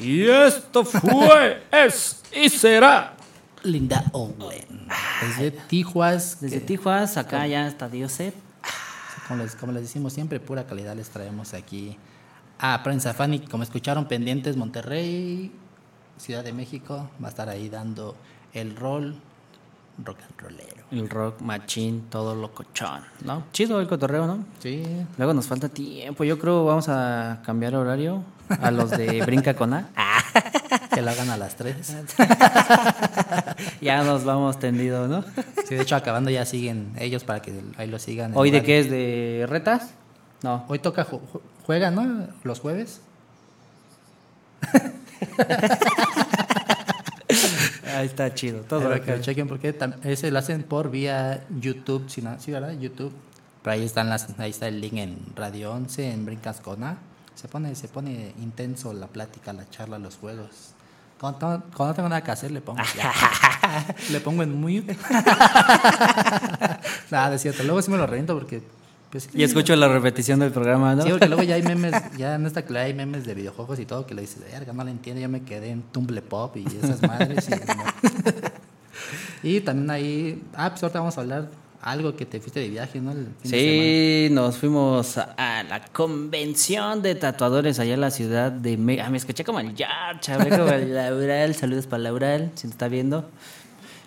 S4: Y
S1: esto fue, es y será.
S2: Linda Owen. Desde Tijuas.
S1: Desde
S2: que-
S1: Tijuas, acá ya está Dioset.
S2: Como les, como les decimos siempre, pura calidad les traemos aquí a Prensa Fanny. Como escucharon, pendientes Monterrey, Ciudad de México. Va a estar ahí dando el rol rock and rollero.
S1: El rock, machín, todo locochón, ¿no? Chido el cotorreo, ¿no?
S2: Sí,
S1: Luego nos falta tiempo. Yo creo vamos a cambiar horario a los de Brinca con A.
S2: que lo hagan a las 3.
S1: Ya nos vamos tendidos, ¿no?
S2: Sí, de hecho, acabando ya siguen ellos para que ahí lo sigan.
S1: ¿Hoy de qué es? ¿De retas? No.
S2: Hoy toca, ju- ju- juegan, ¿no? Los jueves.
S1: Ahí está chido. Todo
S2: Para que lo chequen porque ese lo hacen por vía YouTube, ¿sí, no? ¿Sí, verdad? YouTube. Pero ahí están las, ahí está el link en Radio 11, en Brincascona. Se pone, se pone intenso la plática, la charla, los juegos. Cuando, cuando no tengo nada que hacer, le pongo. le pongo en mute. Nada, es cierto. Luego sí me lo reviento porque. Pues,
S1: Y escucho la repetición del programa, ¿no?
S2: Sí, porque luego ya hay memes, ya en esta clase hay memes de videojuegos y todo que le dices, verga, no la entiendo, yo me quedé en Tumble Pop y esas madres. Y, y también ahí, ah, pues ahorita vamos a hablar algo que te fuiste de viaje, ¿no? El fin de
S1: Sí, nos fuimos a, a la convención de tatuadores allá en la ciudad de México. Ah, me escuché como el George, hablé como el Laural. Saludos para Laural, si nos está viendo.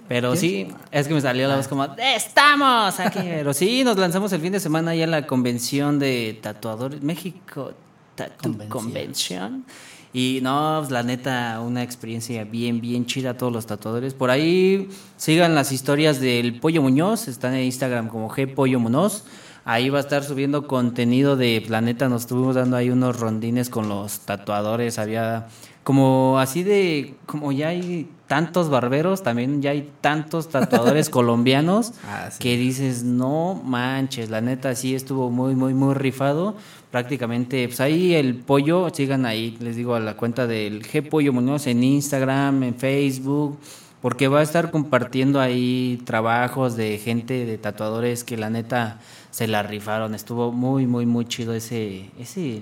S1: Pero sí, es que me salió la voz como, ¡estamos aquí! Pero sí, nos lanzamos el fin de semana allá en la convención de tatuadores México Tattoo
S2: Convención.
S1: Convention. Y no, pues, la neta, una experiencia bien, bien chida a todos los tatuadores. Por ahí sigan las historias del Pollo Muñoz, están en Instagram como G Pollo Muñoz. Ahí va a estar subiendo contenido de Planeta. Nos estuvimos dando ahí unos rondines con los tatuadores. Había como así de, como ya hay tantos barberos, también ya hay tantos tatuadores colombianos
S2: Ah, sí.
S1: que dices, no manches, la neta sí estuvo muy, muy, muy rifado. Prácticamente, pues ahí el pollo, sigan ahí, les digo, a la cuenta del G Pollo Muñoz en Instagram, en Facebook, porque va a estar compartiendo ahí trabajos de gente, de tatuadores que la neta se la rifaron. Estuvo muy, muy, muy chido ese, ese,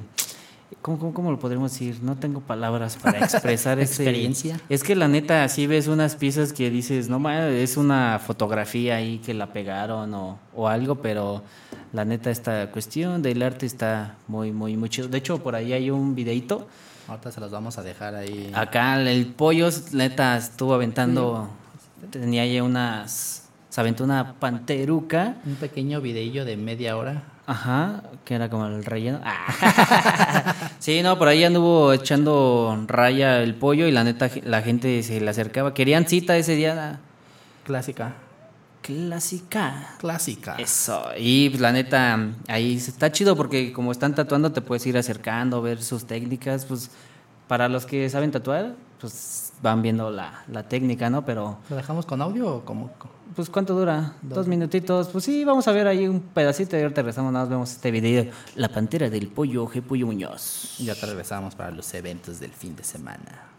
S1: ¿cómo, cómo, cómo lo podríamos decir? No tengo palabras para expresar ese-
S2: Experiencia.
S1: es que la neta, así ves unas piezas que dices, no es una fotografía ahí que la pegaron o, o algo, pero la neta, esta cuestión del arte está muy, muy, muy chido. De hecho, por ahí hay un videito.
S2: Ahorita se los vamos a dejar ahí.
S1: Acá el pollo, neta, estuvo aventando, tenía ahí unas, se aventó una panteruca.
S2: Un pequeño videillo de media hora.
S1: Ajá, que era como el relleno. Ah. sí, no, por ahí anduvo echando raya el pollo y la neta la gente se le acercaba. Querían cita ese día.
S2: Clásica.
S1: Clásica.
S2: Clásica.
S1: Eso. Y pues, la neta, ahí está chido porque como están tatuando te puedes ir acercando, ver sus técnicas. Pues para los que saben tatuar, pues van viendo la, la técnica, ¿no? Pero
S2: ¿Lo dejamos con audio o como
S1: pues ¿cuánto dura? Dos minutitos. Pues sí, vamos a ver ahí un pedacito y ahorita regresamos, nada más vemos este video. La pantera del pollo, G. Pollo Muñoz.
S2: ya te regresamos para los eventos del fin de semana?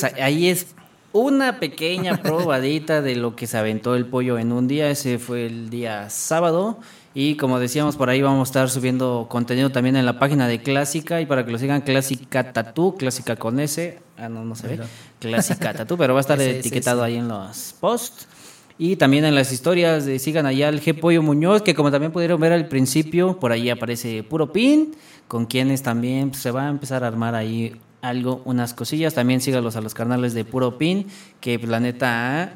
S1: Pues, ahí es una pequeña probadita de lo que se aventó el pollo en un día. Ese fue el día sábado. Y como decíamos, por ahí vamos a estar subiendo contenido también en la página de Clásica. Y para que lo sigan, Clásica Tatú, Clásica con S. Ah, no, no se ve. Clásica Tatú, pero va a estar etiquetado ahí en los posts. Y también en las historias de sigan allá al G Pollo Muñoz, que como también pudieron ver al principio, por ahí aparece Puro Pin, con quienes también pues, se va a empezar a armar ahí algo, unas cosillas. También sígalos a los canales de Puro Pin, que la neta,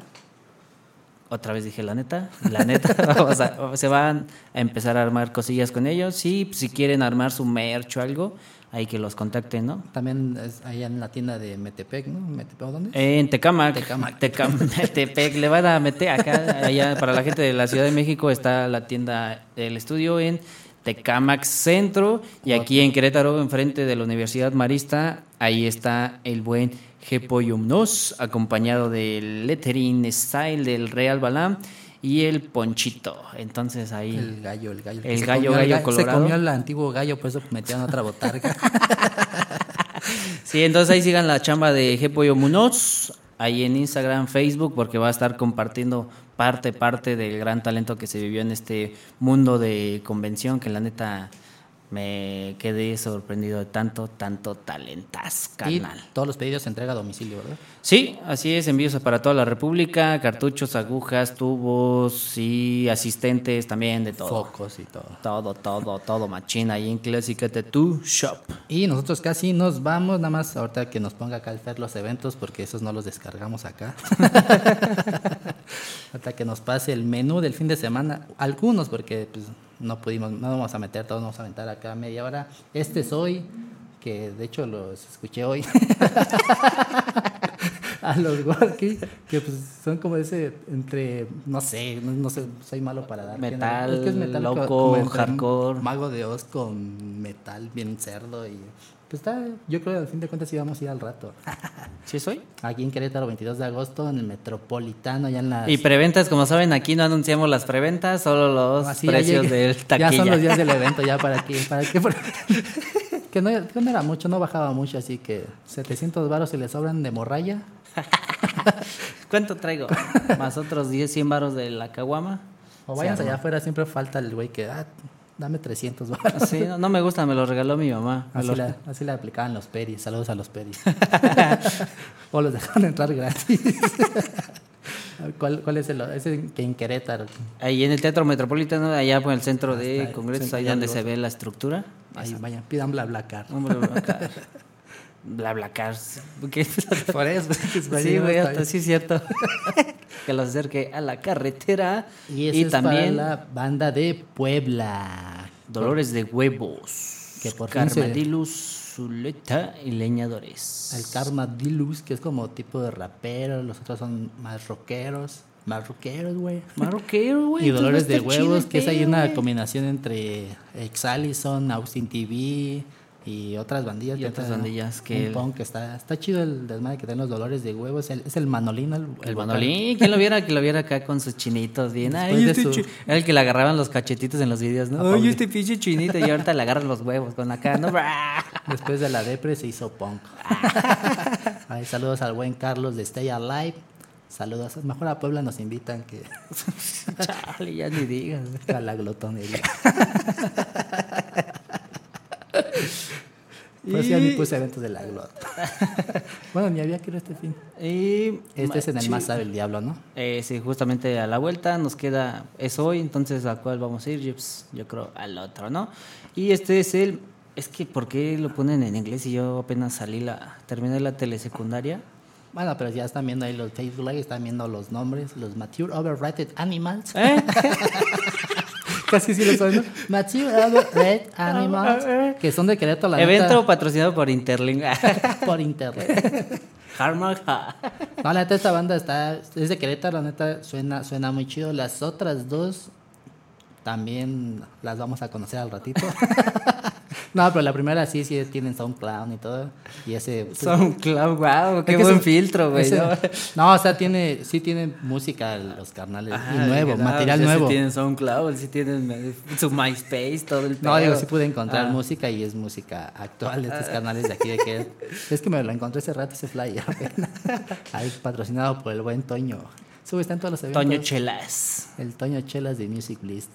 S1: otra vez dije la neta, la neta, vamos a- se van a empezar a armar cosillas con ellos. Y si quieren armar su merch o algo, ahí que los contacten, ¿no?
S2: También es allá en la tienda de Metepec, ¿no? ¿Metepec dónde?
S1: En Tecamac.
S2: Tecamac.
S1: Tecam- Tepec, le van a meter acá, allá para la gente de la Ciudad de México está la tienda del estudio en Tecamac Centro y aquí en Querétaro, enfrente de la Universidad Marista, ahí está el buen Gepoyumnos, acompañado del lettering style del Real Balam y el Ponchito. Entonces ahí...
S2: El gallo, el gallo.
S1: El
S2: Se
S1: gallo, gallo
S2: Se
S1: colorado.
S2: comió el antiguo gallo, por eso metieron otra botarga.
S1: Sí, entonces ahí sigan la chamba de G Pollo Munoz, ahí en Instagram, Facebook, porque va a estar compartiendo parte, parte del gran talento que se vivió en este mundo de convención, que la neta me quedé sorprendido de tanto, tanto talentas,
S2: y
S1: canal.
S2: todos los pedidos se entrega a domicilio, ¿verdad?
S1: Sí, así es, envíos para toda la República, cartuchos, agujas, tubos y asistentes también de todo.
S2: Focos y todo.
S1: Todo, todo, todo machina ahí en Clásica Tattoo Shop.
S2: Y nosotros casi nos vamos, nada más ahorita que nos ponga acá el Fer los eventos, porque esos no los descargamos acá. ahorita que nos pase el menú del fin de semana, algunos, porque pues, no pudimos, no vamos a meter todos, vamos a aventar acá media hora. Este es hoy, que de hecho los escuché hoy. a los Gorky, que pues son como ese entre, no sé, no, no sé, soy malo para dar.
S1: Metal,
S2: Es que es
S1: loco, hardcore.
S2: Mago de Oz con metal bien cerdo y pues está, yo creo que al fin de cuentas íbamos a ir al rato.
S1: ¿Sí soy?
S2: Aquí en Querétaro, 22 de agosto, en el Metropolitano, ya en las...
S1: Y preventas, como saben, aquí no anunciamos las preventas, solo los
S2: Así ya
S1: precios
S2: llegué.
S1: del taquilla.
S2: Ya son los días del evento, ya para qué, para que no, que no era mucho, no bajaba mucho, así que 700 varos si le sobran de morralla.
S1: ¿Cuánto traigo? Más otros 10, 100 baros de la caguama.
S2: O
S1: Se arma.
S2: allá afuera, siempre falta el güey que, ah, dame 300 varos.
S1: Sí, no, no me gusta, me lo regaló mi mamá.
S2: Así,
S1: lo-
S2: la, así le aplicaban los peris. Saludos a los peris. o los dejaron entrar gratis. ¿Cuál, ¿Cuál es el ese que en Querétaro?
S1: Ahí en el Teatro Metropolitano, allá por el centro de
S2: está,
S1: congresos, ahí
S2: de
S1: donde se ve la estructura.
S2: Ahí vayan, pidan bla bla car.
S1: Bla, bla, cars. ¿Qué?
S2: Por eso.
S1: Sí, güey, hasta sí es cierto. que los acerque a la carretera.
S2: Y, es
S1: también
S2: para la banda de Puebla.
S1: Dolores de Huevos.
S2: Que por
S1: Carmadilus, Zuleta y Leñadores.
S2: El Karma Dilus, que es como tipo de rapero. Los otros son más rockeros. Más rockeros, güey.
S1: Marroquero, güey.
S2: Y Dolores de Huevos, que es ahí
S1: pedo,
S2: una combinación entre Exalison, Austin TV y otras bandillas.
S1: Y otras bandillas que
S2: Un
S1: el-
S2: punk que está, está chido el desmadre que tienen los Dolores de Huevos. Es el, es el Manolino. El,
S1: El. Manolín, ¿quién lo viera? Que lo viera acá con sus chinitos bien. Ay,
S2: de
S1: este
S2: su-
S1: chi- Era el que le agarraban los cachetitos en los videos, ¿no? Ay, este pinche chinito. Y ahorita le agarran los huevos con acá, ¿no?
S2: Después de la depre se hizo punk. Ay, saludos al buen Carlos de Stay Alive. Saludos. Mejor a Puebla nos invitan que
S1: Chale, ya ni digas.
S2: a la glotonería. Pues ya ni puse eventos de la glot. bueno, ni había que ir este fin.
S1: Y
S2: Este es en el más sabe el diablo, ¿no?
S1: Eh, sí, justamente a la vuelta nos queda, es hoy, entonces a cuál vamos a ir, yo, pues, yo creo al otro, ¿no? Y este es el, es que ¿por qué lo ponen en inglés y yo apenas salí la, terminé la telesecundaria?
S2: Bueno, pero ya están viendo ahí los Facebook Live, están viendo los nombres, los Mature Overrated Animals.
S1: ¿Eh?
S2: Casi sí lo ¿no? Mature Overrated Animals. que son de Querétaro, la
S1: Evento
S2: neta,
S1: patrocinado por Interlink.
S2: por internet.
S1: Hardmark.
S2: No, la neta, esta banda está. Es de Querétaro, la neta, suena, suena muy chido. Las otras dos también las vamos a conocer al ratito. No, pero la primera sí, sí tienen SoundCloud y todo. Y ese. pues,
S1: SoundCloud, wow, qué
S2: es que
S1: buen
S2: ese-
S1: filtro, güey.
S2: ese-
S1: ¿no?
S2: No, o sea, tiene, sí tienen música los carnales.
S1: Ajá,
S2: y nuevo, material nuevo.
S1: Sí tienen SoundCloud, sí tienen eh, su MySpace, todo el
S2: No, digo, sí pude encontrar
S1: Ah.
S2: música y es música actual de estos canales de aquí de que es que me lo encontré hace rato ese flyer. Ahí patrocinado por el buen Toño. Sube está en todos los eventos.
S1: Toño Chelas.
S2: El Toño Chelas de Music List.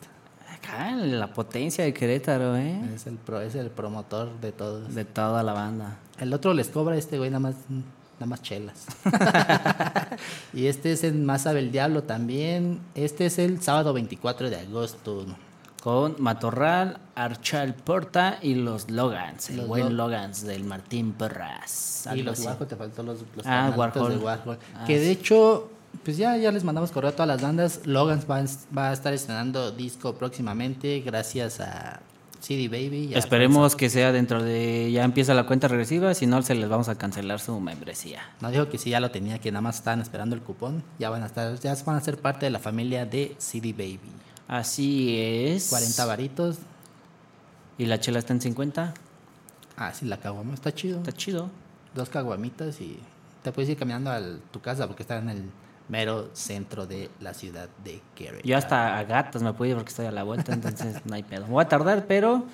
S1: Acá la potencia de Querétaro, ¿eh?
S2: Es el pro, es el promotor de todos.
S1: De toda la banda.
S2: El otro les cobra este güey nada más nada más chelas. y este es en Masa del Diablo también. Este es el sábado 24 de agosto.
S1: Con Matorral, Archal Porta y los Logans. El
S2: Los
S1: buen
S2: Lo-
S1: Logans del Martín Perras.
S2: Y los. Warhol, te faltó los, los
S1: Ah,
S2: carnalitos
S1: Warhol.
S2: de Warhol.
S1: Ah,
S2: que de hecho, pues ya, ya les mandamos correo a todas las bandas. Logan va, va a estar estrenando disco próximamente gracias a CD Baby.
S1: Esperemos que sea dentro de. Ya empieza la cuenta regresiva, si no, se les vamos a cancelar su membresía.
S2: No dijo que sí ya lo tenía, que nada más estaban esperando el cupón. Ya van a estar, ya van a ser parte de la familia de CD Baby.
S1: Así es.
S2: 40 varitos.
S1: Y la chela está en 50.
S2: Ah, sí, la caguama está chido.
S1: Está chido.
S2: Dos caguamitas y te puedes ir caminando a tu casa porque está en el mero centro de la ciudad de Querétaro.
S1: Yo hasta a gatas me puedo ir porque estoy a la vuelta, entonces no hay pedo. Voy a tardar, pero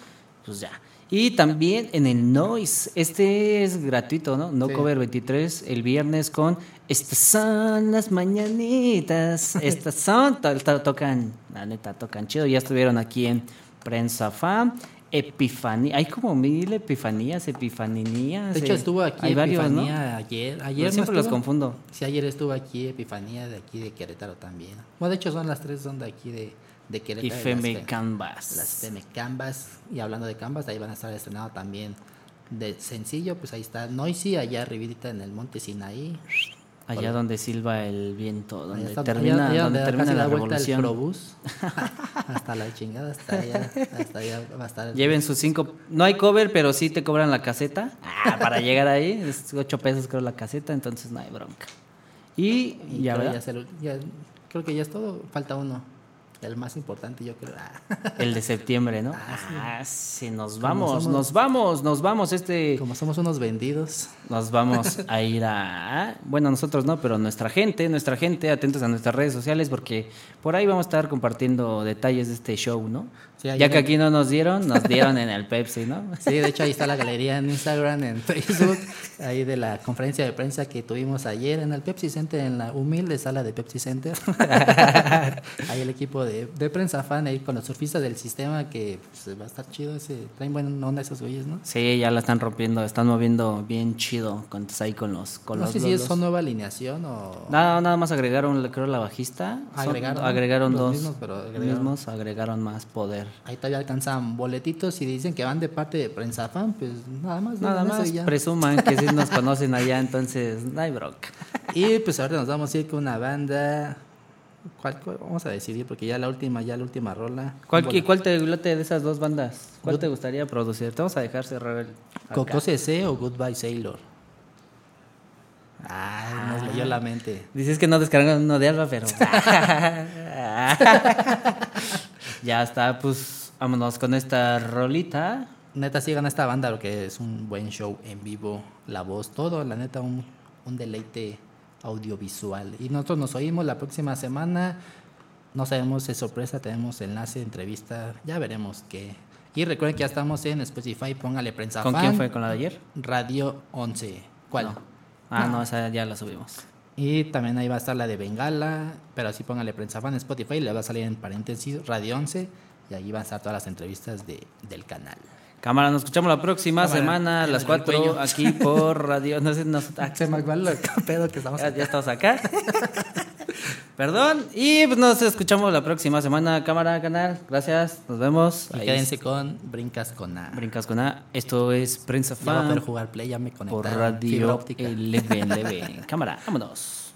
S1: pues ya. Y también en el Noise, este es gratuito, ¿no? No
S2: Sí.
S1: Cover 23, el viernes con Estas son las mañanitas, estas son, to- to- tocan, la neta, tocan chido. Ya estuvieron aquí en Prensa Fan, Epifanía, hay como mil epifanías, epifaninías.
S2: De hecho,
S1: eh,
S2: estuvo aquí
S1: hay varios, ¿no?
S2: Epifanía ayer. Ayer
S1: Yo siempre
S2: no
S1: los confundo.
S2: Sí, ayer estuvo aquí Epifanía de aquí de Querétaro también. Bueno, de hecho son las tres, son de aquí de, de
S1: Y
S2: Querétaro.
S1: Feme
S2: las,
S1: Canvas.
S2: las Feme Canvas. Y hablando de Canvas, ahí van a estar estrenado también de sencillo, pues ahí está Noisy, allá arribita en el monte Sinaí.
S1: Allá donde silba el viento, donde
S2: está-
S1: termina,
S2: allá- allá
S1: donde termina la
S2: el
S1: revolución.
S2: Hasta la chingada, hasta allá, hasta allá va a
S1: Lleven sus cinco. No hay cover, pero sí te cobran la caseta. Ah, para llegar ahí. Es ocho pesos, creo, la caseta. Entonces no hay bronca. Y,
S2: Y
S1: ya,
S2: creo, se lo- ya- creo que ya es todo. Falta uno. El más importante, yo creo. Ah.
S1: El de septiembre, ¿no?
S2: Ah, sí.
S1: Ah, sí, nos vamos,
S2: somos-
S1: nos vamos, nos vamos. Este.
S2: Como somos unos vendidos.
S1: Nos vamos a ir a... Bueno, nosotros no, pero nuestra gente, nuestra gente, atentos a nuestras redes sociales porque por ahí vamos a estar compartiendo detalles de este show, ¿no?
S2: Sí,
S1: ya que aquí no nos dieron, nos dieron en el Pepsi, ¿no?
S2: Sí, de hecho ahí está la galería en Instagram, en Facebook, ahí de la conferencia de prensa que tuvimos ayer en el Pepsi Center, en la humilde sala de Pepsi Center. ahí el equipo de, de prensa fan ahí con los surfistas del sistema que pues, va a estar chido, ese, traen buena onda esos güeyes, ¿no?
S1: Sí, ya la están rompiendo, están moviendo bien chido con, entonces ahí con los con
S2: No
S1: los
S2: sé si es son nueva alineación o...
S1: Nada, nada más agregaron, creo, la bajista. Son-
S2: Agregaron,
S1: agregaron
S2: los
S1: dos.
S2: mismos, pero agregaron.
S1: mismos, agregaron más poder.
S2: Ahí todavía alcanzan boletitos y dicen que van de parte de prensa fan, pues nada más.
S1: Nada más
S2: ya.
S1: presuman que sí nos conocen allá, entonces no hay bronca.
S2: Y pues ahorita nos vamos a ir con una banda. ¿Cuál, cuál vamos a decidir? Porque ya la última, ya la última rola.
S1: ¿Cuál,
S2: Bueno,
S1: ¿Cuál te de esas dos bandas? ¿Cuál
S2: Good-
S1: te gustaría producir? Te vamos a dejar cerrar el.
S2: ¿Coco CC o Goodbye Sailor? Ay, nos leyó la mente.
S1: Dices que no descargan uno de Alba, pero. ya está, pues vámonos con esta rolita.
S2: Neta, sigan a esta banda porque es un buen show en vivo. La voz, todo, la neta, un, un deleite audiovisual. Y nosotros nos oímos la próxima semana. No sabemos si es sorpresa, tenemos enlace, entrevista, ya veremos qué. Y recuerden que ya estamos en Spotify, póngale prensa
S1: ¿Con
S2: fan.
S1: quién fue? ¿Con la de ayer?
S2: Radio 11. ¿Cuál?
S1: No. Ah, no, esa ya la subimos.
S2: Y también ahí va a estar la de Bengala, pero así póngale prensa fan en Spotify, le va a salir en paréntesis Radio 11 y ahí van a estar todas las entrevistas de, del canal.
S1: Cámara, nos escuchamos la próxima
S2: Cámara,
S1: semana a las
S2: me dio el
S1: 4
S2: cuello.
S1: aquí por radio. No sé, nos, ah,
S2: Se me acuerda el pedo que estamos
S1: ya, ya estamos acá. Perdón. Y pues nos escuchamos la próxima semana. Cámara, canal. Gracias. Nos vemos.
S2: Y
S1: Ahí
S2: quédense con Brincas con A.
S1: Brincas con A. Esto es Prensa
S2: Ya va a poder
S1: Fan
S2: jugar Play, ya me
S1: por
S2: conectaron. Fibra
S1: Radio Eleven. Cámara, vámonos.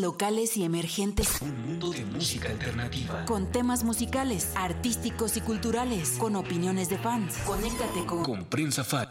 S5: Locales y emergentes
S6: Un mundo de música alternativa.
S5: con temas musicales, artísticos y culturales, con opiniones de fans. Conéctate con
S6: Con Prensa Fan.